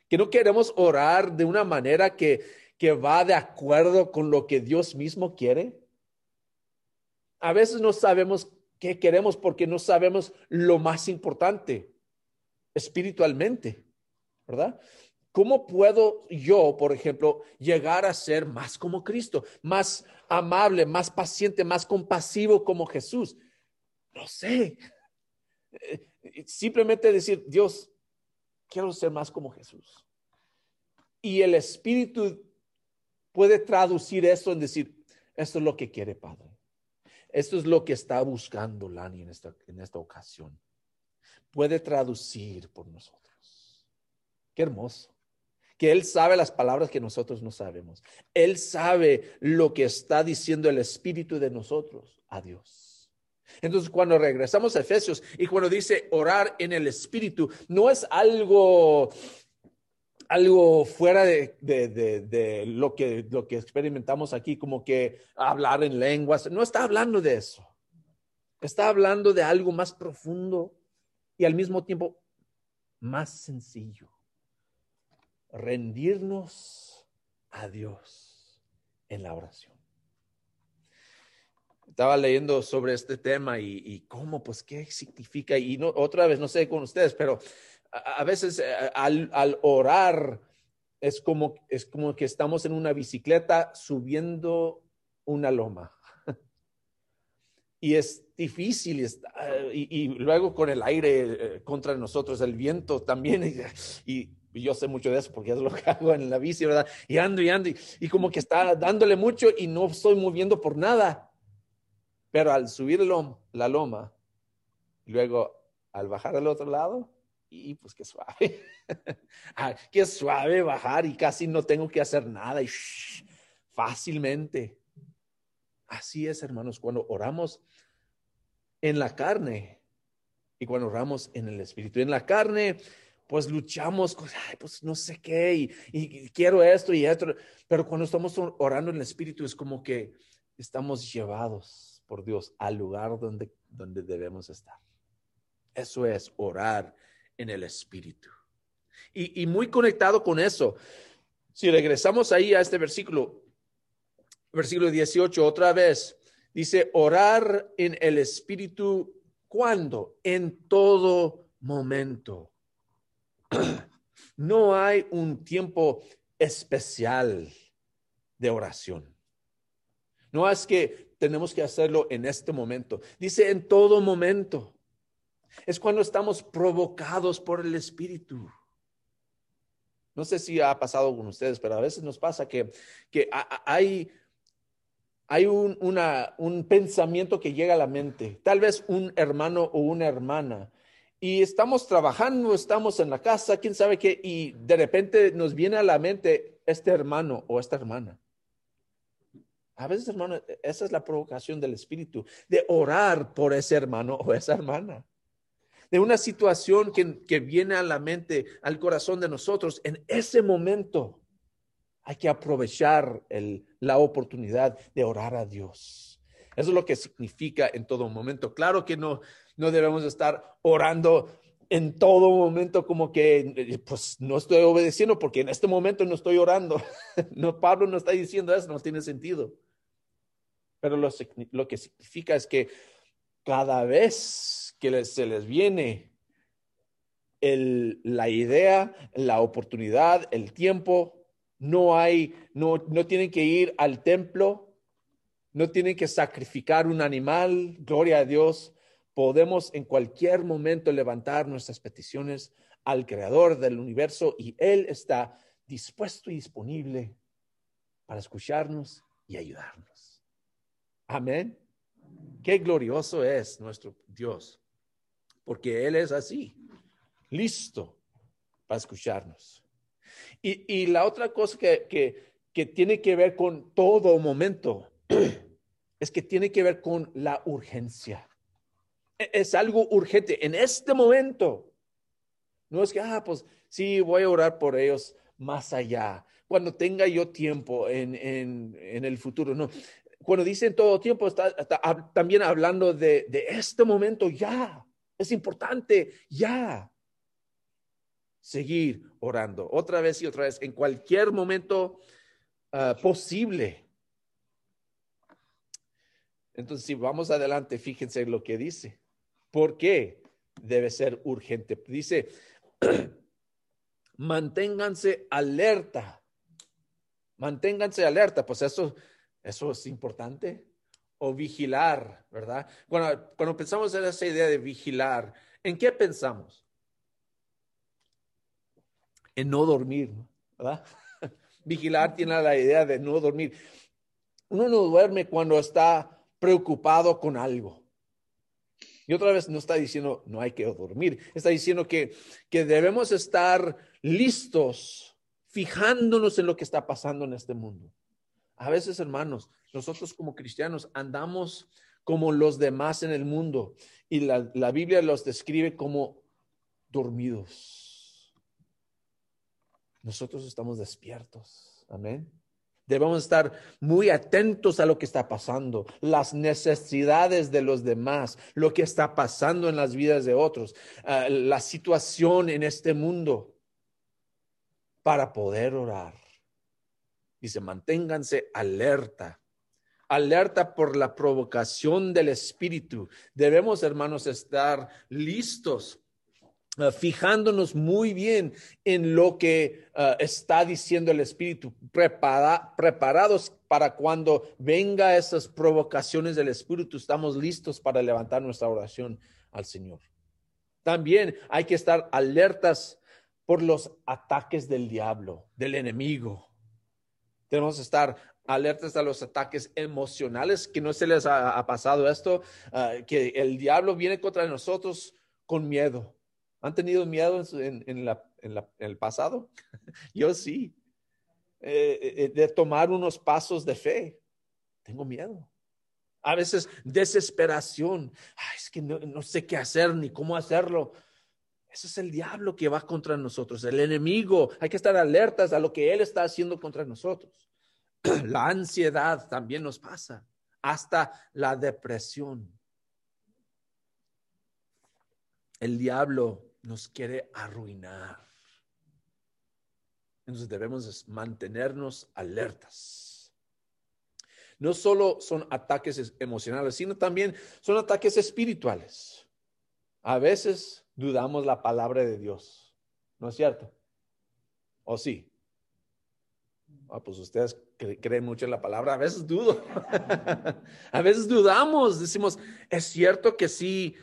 Que no queremos orar de una manera que, que va de acuerdo con lo que Dios mismo quiere. A veces no sabemos qué queremos porque no sabemos lo más importante espiritualmente, ¿verdad? ¿Cómo puedo yo, por ejemplo, llegar a ser más como Cristo, más amable, más paciente, más compasivo como Jesús? No sé. Eh, simplemente decir, Dios, quiero ser más como Jesús. Y el Espíritu puede traducir eso en decir, esto es lo que quiere Padre. Esto es lo que está buscando Lani en esta, en esta ocasión. Puede traducir por nosotros. Qué hermoso. Que Él sabe las palabras que nosotros no sabemos. Él sabe lo que está diciendo el Espíritu de nosotros a Dios. Entonces, cuando regresamos a Efesios y cuando dice orar en el Espíritu, no es algo, algo fuera de, de, lo, que, lo que experimentamos aquí, como que hablar en lenguas. No está hablando de eso. Está hablando de algo más profundo y al mismo tiempo más sencillo. Rendirnos a Dios en la oración estaba leyendo sobre este tema y, cómo, pues, qué significa. Y no, otra vez, no sé con ustedes, pero a, veces eh, al, al, orar es como, es como que estamos en una bicicleta subiendo una loma. y es difícil y, y, luego con el aire eh, contra nosotros, el viento también. Y, yo sé mucho de eso porque es lo que hago en la bici, ¿verdad? Y ando y ando y como que está dándole mucho y no estoy moviendo por nada. Pero al subir la loma, luego al bajar al otro lado, y pues qué suave. Ah, qué suave bajar y casi no tengo que hacer nada y fácilmente. Así es, hermanos, cuando oramos en la carne y cuando oramos en el espíritu. En la carne, pues luchamos con, pues no sé qué, y, y quiero esto y esto, pero cuando estamos orando en el espíritu es como que estamos llevados por Dios al lugar donde, donde debemos estar. Eso es orar en el Espíritu. Y, y muy conectado con eso, si regresamos ahí a este versículo, versículo 18, otra vez, dice, orar en el Espíritu, ¿cuándo? En todo momento. No hay un tiempo especial de oración. No es que tenemos que hacerlo en este momento. Dice en todo momento. Es cuando estamos provocados por el Espíritu. No sé si ha pasado con ustedes, pero a veces nos pasa que, que hay, hay un, un pensamiento que llega a la mente, tal vez un hermano o una hermana, y estamos trabajando, estamos en la casa, quién sabe qué, y de repente nos viene a la mente este hermano o esta hermana. A veces, hermano, e, esa es la provocación del Espíritu, de orar por ese hermano o esa hermana. De una situación que, viene a la mente, al corazón de nosotros, en ese momento hay que aprovechar la oportunidad de orar a Dios. Eso es lo que significa en todo momento. Claro que no, no debemos estar orando en todo momento como que, eh, pues no estoy obedeciendo porque en este momento no estoy orando. No, Pablo no está diciendo eso, no tiene sentido. Pero lo, que significa es que cada vez que se les viene la idea, la oportunidad, el tiempo, no hay, no, no tienen que ir al templo, no tienen que sacrificar un animal, gloria a Dios. Podemos en cualquier momento levantar nuestras peticiones al creador del universo y Él está dispuesto y disponible para escucharnos y ayudarnos. Amén. Qué glorioso es nuestro Dios, porque Él es así, listo para escucharnos. Y, la otra cosa que, que tiene que ver con todo momento, es que tiene que ver con la urgencia. E, es algo urgente en este momento. No es que, ah, pues sí, voy a orar por ellos más allá, cuando tenga yo tiempo en, el futuro. No, cuando dicen todo tiempo, está, también hablando de, este momento ya. Es importante ya seguir orando otra vez y otra vez en cualquier momento ah, posible. Entonces, si vamos adelante, fíjense lo que dice. ¿Por qué debe ser urgente? Dice, manténganse alerta. Manténganse alerta, pues eso, eso es importante. O vigilar, ¿verdad? Cuando, cuando pensamos en esa idea de vigilar, ¿en qué pensamos? En no dormir, ¿verdad? Vigilar tiene la idea de no dormir. Uno no duerme cuando está preocupado con algo. Y otra vez no está diciendo no hay que dormir, está diciendo que, que debemos estar listos, fijándonos en lo que está pasando en este mundo. A veces, hermanos, nosotros como cristianos andamos como los demás en el mundo y la, Biblia los describe como dormidos. Nosotros estamos despiertos. Amén. Debemos estar muy atentos a lo que está pasando, las necesidades de los demás, lo que está pasando en las vidas de otros, ah, la situación en este mundo para poder orar. Dice, manténganse alerta, alerta por la provocación del Espíritu. Debemos, hermanos, estar listos Uh, fijándonos muy bien en lo que uh, está diciendo el Espíritu, preparados para cuando venga esas provocaciones del Espíritu, estamos listos para levantar nuestra oración al Señor. También hay que estar alertas por los ataques del diablo, del enemigo. Tenemos que estar alertas a los ataques emocionales, que no se les ha, pasado esto, uh, que el diablo viene contra nosotros con miedo ¿Han tenido miedo en, el pasado? Yo sí. Eh, eh, eh, de tomar unos pasos de fe. Tengo miedo. A veces desesperación. es que no, sé qué hacer ni cómo hacerlo. Ese es el diablo que va contra nosotros, el enemigo. Hay que estar alertas a lo que él está haciendo contra nosotros. La ansiedad también nos pasa, hasta la depresión. El diablo nos quiere arruinar. Entonces debemos mantenernos alertas. No solo son ataques emocionales, sino también son ataques espirituales. A veces dudamos la palabra de Dios, ¿no es cierto? ¿O sí? Ah, pues ustedes creen mucho en la palabra, a veces dudo. a veces dudamos, decimos, es cierto que sí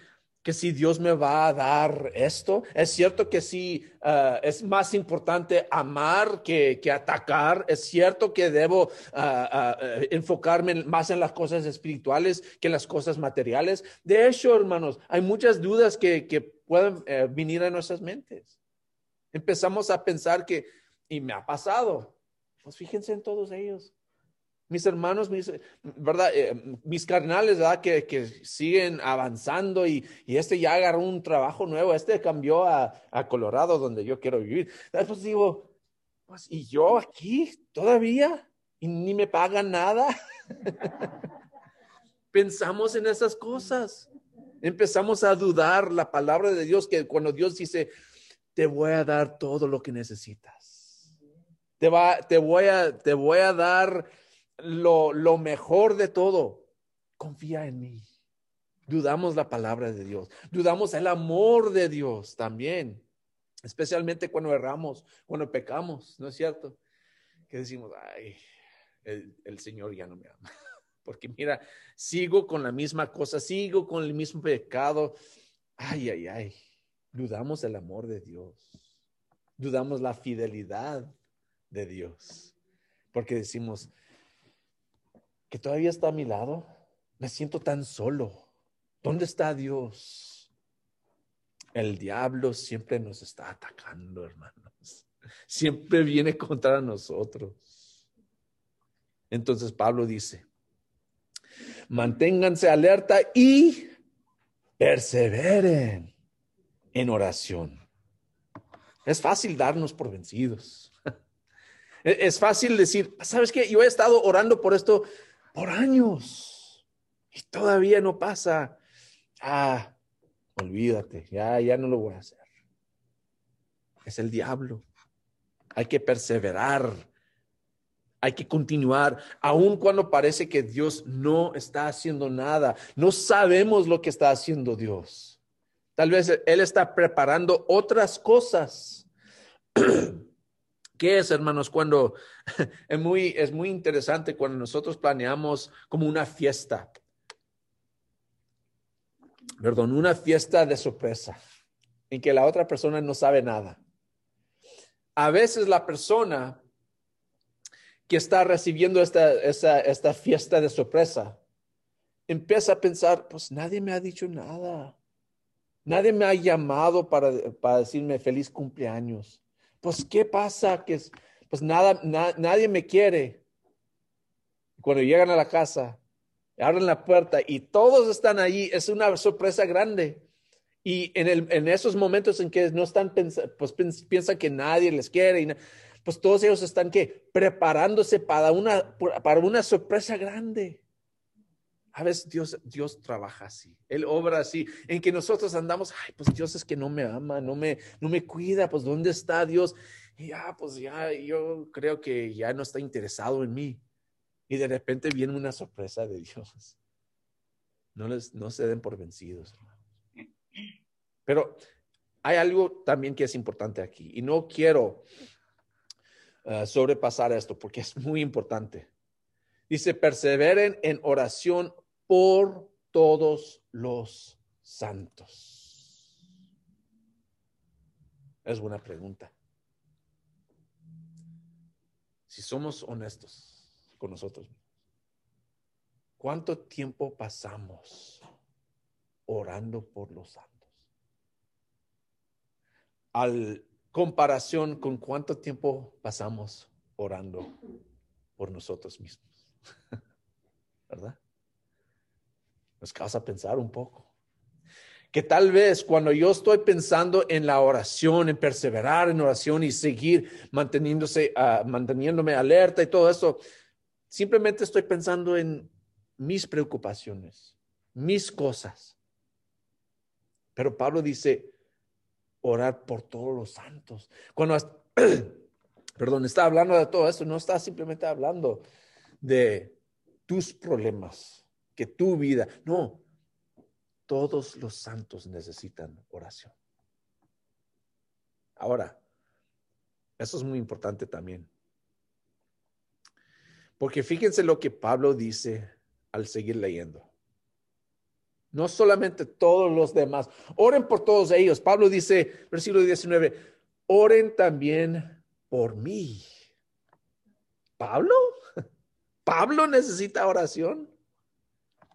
que si Dios me va a dar esto. Es cierto que si ah, es más importante amar que, atacar. Es cierto que debo ah, ah, enfocarme más en las cosas espirituales que en las cosas materiales. De hecho, hermanos, hay muchas dudas que, que pueden eh, venir a nuestras mentes. Empezamos a pensar que, y me ha pasado, pues fíjense en todos ellos mis hermanos, mis, ¿verdad? Eh, mis carnales, ¿verdad? Que, que siguen avanzando y, y, este ya agarró un trabajo nuevo, este cambió a, a Colorado, donde yo quiero vivir. Después digo, pues, ¿y yo aquí todavía? ¿Y ni me pagan nada? Pensamos en esas cosas. Empezamos a dudar la palabra de Dios, que cuando Dios dice, te voy a dar todo lo que necesitas. Te, va, te, voy, a, te voy a dar lo, mejor de todo, confía en mí. Dudamos la palabra de Dios, dudamos el amor de Dios también, especialmente cuando erramos, cuando pecamos, ¿no es cierto? Que decimos, ay, el, el Señor ya no me ama. Porque mira, sigo con la misma cosa, sigo con el mismo pecado. Ay, ay, ay. Dudamos el amor de Dios. Dudamos la fidelidad de Dios. Porque decimos, que todavía está a mi lado. Me siento tan solo. ¿Dónde está Dios? El diablo siempre nos está atacando, hermanos. Siempre viene contra nosotros. Entonces Pablo dice, manténganse alerta y perseveren en oración. Es fácil darnos por vencidos. Es fácil decir, ¿sabes qué? Yo he estado orando por esto por años y todavía no pasa. Ah, olvídate, ya, ya no lo voy a hacer. Es el diablo. Hay que perseverar. Hay que continuar, aun cuando parece que Dios no está haciendo nada. No sabemos lo que está haciendo Dios. Tal vez Él está preparando otras cosas. ¿Qué es, hermanos? Cuando es muy, es muy interesante cuando nosotros planeamos como una fiesta. Perdón, una fiesta de sorpresa en que la otra persona no sabe nada. A veces la persona que está recibiendo esta, esta, esta fiesta de sorpresa empieza a pensar, pues nadie me ha dicho nada. Nadie me ha llamado para, para decirme feliz cumpleaños pues, ¿qué pasa? Que pues nada, nadie me quiere. Cuando llegan a la casa, abren la puerta y todos están allí, es una sorpresa grande. Y en, el, en esos momentos en que no están pues piensan que nadie les quiere, y pues todos ellos están que preparándose para una, para una sorpresa grande. A veces Dios, Dios trabaja así, Él obra así, en que nosotros andamos, ay, pues Dios es que no me ama, no me, no me cuida, pues ¿dónde está Dios? Y ya, pues ya, yo creo que ya no está interesado en mí. Y de repente viene una sorpresa de Dios. No, les, no se den por vencidos, Pero hay algo también que es importante aquí, y no quiero uh, sobrepasar esto porque es muy importante. Dice, perseveren en oración por todos los santos? Es buena pregunta. Si somos honestos con nosotros, ¿cuánto tiempo pasamos orando por los santos? Al comparación con cuánto tiempo pasamos orando por nosotros mismos. ¿Verdad? Nos causa pensar un poco. Que tal vez cuando yo estoy pensando en la oración, en perseverar en oración y seguir manteniéndose, ah, manteniéndome alerta y todo eso, simplemente estoy pensando en mis preocupaciones, mis cosas. Pero Pablo dice, orar por todos los santos. Cuando, perdón, está hablando de todo esto, no está simplemente hablando de tus problemas que tu vida. No, todos los santos necesitan oración. Ahora, eso es muy importante también. Porque fíjense lo que Pablo dice al seguir leyendo. No solamente todos los demás, oren por todos ellos. Pablo dice, versículo 19, oren también por mí. ¿Pablo? ¿Pablo necesita oración?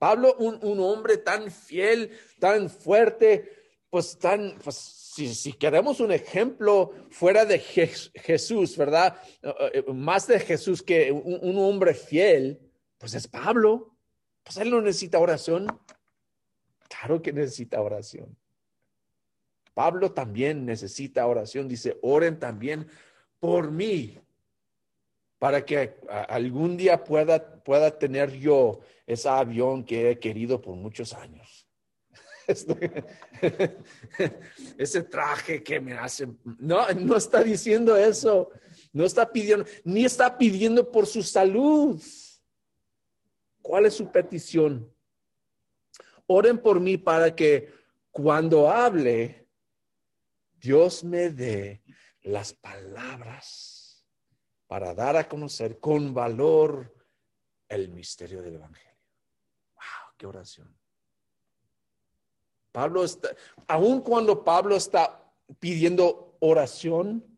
Pablo, un, hombre tan fiel, tan fuerte, pues tan, pues si, queremos un ejemplo fuera de Jesús, ¿verdad? Eh, eh, más de Jesús que un, hombre fiel, pues es Pablo. Pues él no necesita oración. Claro que necesita oración. Pablo también necesita oración. Dice, oren también por mí para que algún día pueda, pueda tener yo ese avión que he querido por muchos años. ese traje que me hace, no, no está diciendo eso, no está pidiendo, ni está pidiendo por su salud. ¿Cuál es su petición? Oren por mí para que cuando hable, Dios me dé las palabras para dar a conocer con valor el misterio del Evangelio. ¡Wow! ¡Qué oración! Pablo está, aun cuando Pablo está pidiendo oración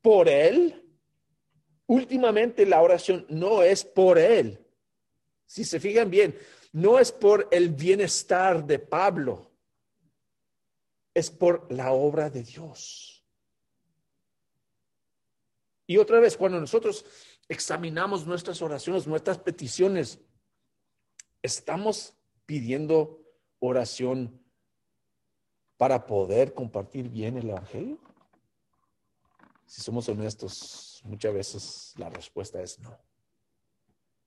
por él, últimamente la oración no es por él. Si se fijan bien, no es por el bienestar de Pablo, es por la obra de Dios. Y otra vez, cuando nosotros examinamos nuestras oraciones, nuestras peticiones, estamos pidiendo oración para poder compartir bien el Evangelio? Si somos honestos, muchas veces la respuesta es no.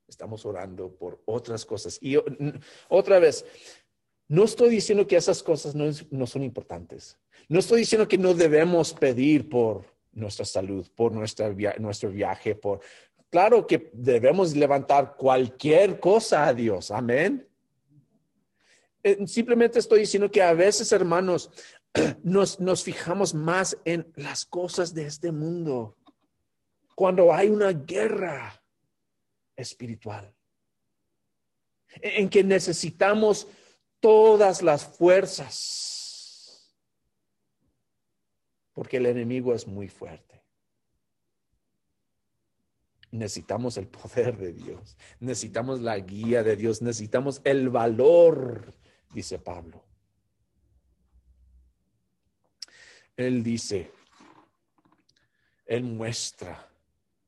Estamos orando por otras cosas. Y otra vez, no estoy diciendo que esas cosas no, son importantes. No estoy diciendo que no debemos pedir por nuestra salud, por nuestra, nuestro viaje, por... Claro que debemos levantar cualquier cosa a Dios. Amén. Eh, simplemente estoy diciendo que a veces, hermanos, nos, nos fijamos más en las cosas de este mundo. Cuando hay una guerra espiritual, en que necesitamos todas las fuerzas, porque el enemigo es muy fuerte. Necesitamos el poder de Dios, necesitamos la guía de Dios, necesitamos el valor, dice Pablo. Él dice, Él muestra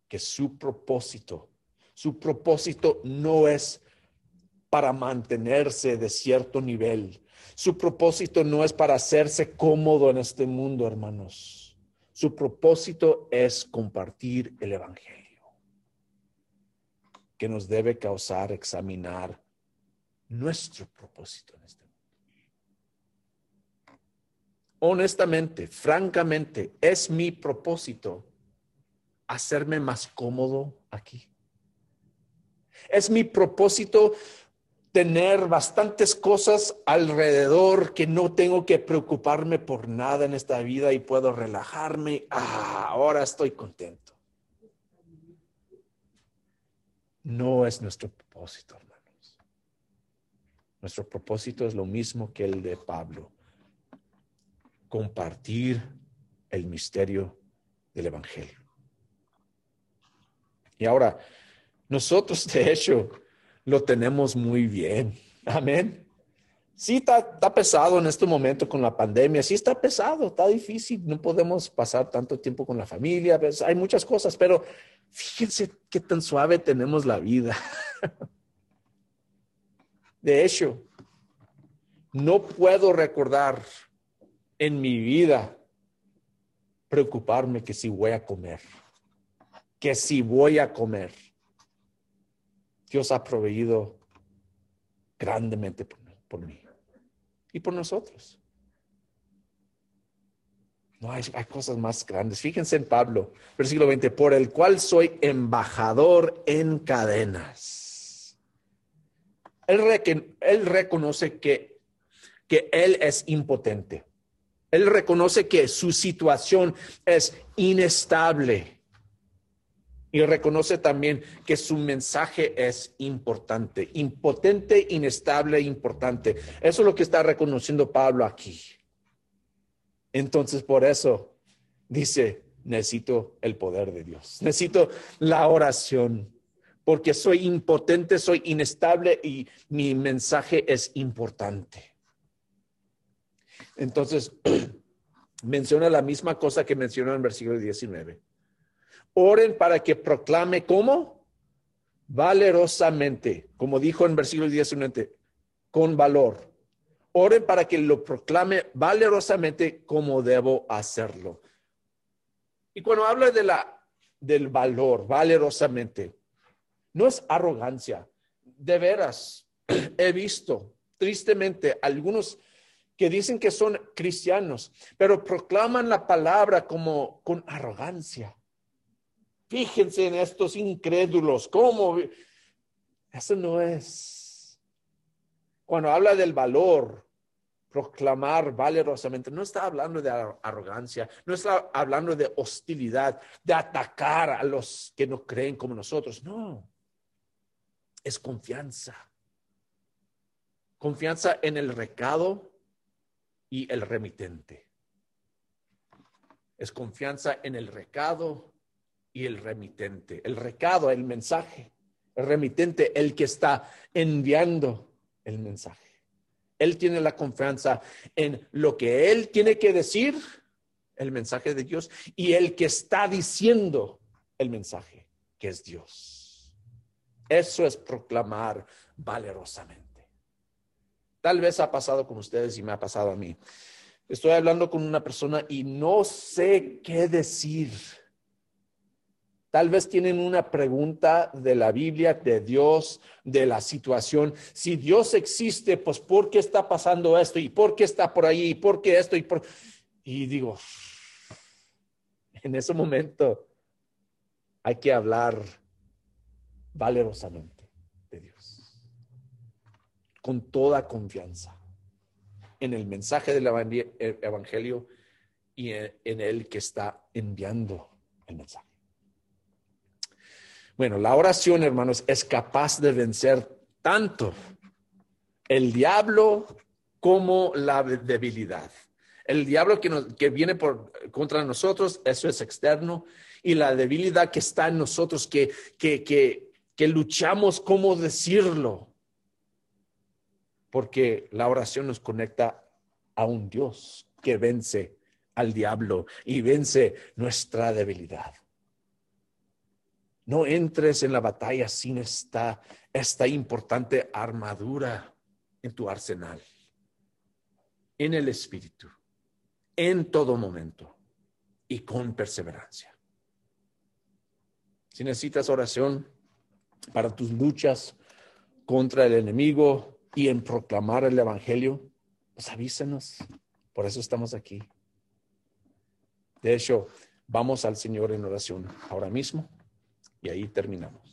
que su propósito, su propósito no es para mantenerse de cierto nivel. Su propósito no es para hacerse cómodo en este mundo, hermanos. Su propósito es compartir el Evangelio, que nos debe causar examinar nuestro propósito en este mundo. Honestamente, francamente, es mi propósito hacerme más cómodo aquí. Es mi propósito tener bastantes cosas alrededor que no tengo que preocuparme por nada en esta vida y puedo relajarme. Ah, ahora estoy contento. No es nuestro propósito, hermanos. Nuestro propósito es lo mismo que el de Pablo. Compartir el misterio del Evangelio. Y ahora, nosotros de hecho, lo tenemos muy bien. Amén. Sí, está, pesado en este momento con la pandemia, sí está pesado, está difícil, no podemos pasar tanto tiempo con la familia, pues, hay muchas cosas, pero fíjense qué tan suave tenemos la vida. De hecho, no puedo recordar en mi vida preocuparme que si voy a comer, que si voy a comer. Dios ha proveído grandemente por, mí y por nosotros. No hay, cosas más grandes. Fíjense en Pablo, versículo 20, por el cual soy embajador en cadenas. Él, él reconoce que, que él es impotente. Él reconoce que su situación es inestable y reconoce también que su mensaje es importante, impotente, inestable, importante. Eso es lo que está reconociendo Pablo aquí. Entonces, por eso dice, necesito el poder de Dios, necesito la oración, porque soy impotente, soy inestable y mi mensaje es importante. Entonces, menciona la misma cosa que mencionó en versículo 19 Oren para que proclame cómo? Valerosamente, como dijo en versículo 19, con valor. Oren para que lo proclame valerosamente como debo hacerlo. Y cuando habla de la, del valor, valerosamente, no es arrogancia. De veras, he visto tristemente algunos que dicen que son cristianos, pero proclaman la palabra como con arrogancia. Fíjense en estos incrédulos, cómo... Eso no es. Cuando habla del valor, proclamar valerosamente, no está hablando de arrogancia, no está hablando de hostilidad, de atacar a los que no creen como nosotros, no. Es confianza. Confianza en el recado y el remitente. Es confianza en el recado y el remitente. El recado, el mensaje. El remitente, el que está enviando el mensaje. Él tiene la confianza en lo que él tiene que decir, el mensaje de Dios, y el que está diciendo el mensaje, que es Dios. Eso es proclamar valerosamente. Tal vez ha pasado con ustedes y me ha pasado a mí. Estoy hablando con una persona y no sé qué decir. Tal vez tienen una pregunta de la Biblia, de Dios, de la situación. Si Dios existe, pues ¿por qué está pasando esto? ¿Y por qué está por ahí? ¿Y por qué esto? Y, y digo, en ese momento hay que hablar valerosamente de Dios, con toda confianza en el mensaje del Evangelio y en el que está enviando el mensaje. Bueno, la oración, hermanos, es capaz de vencer tanto el diablo como la debilidad. El diablo que, que viene por, contra nosotros, eso es externo, y la debilidad que está en nosotros, que, que, que, que luchamos, ¿cómo decirlo? Porque la oración nos conecta a un Dios que vence al diablo y vence nuestra debilidad. No entres en la batalla sin esta, esta importante armadura en tu arsenal, en el espíritu, en todo momento y con perseverancia. Si necesitas oración para tus luchas contra el enemigo y en proclamar el Evangelio, pues avísanos. Por eso estamos aquí. De hecho, vamos al Señor en oración ahora mismo. Y ahí terminamos.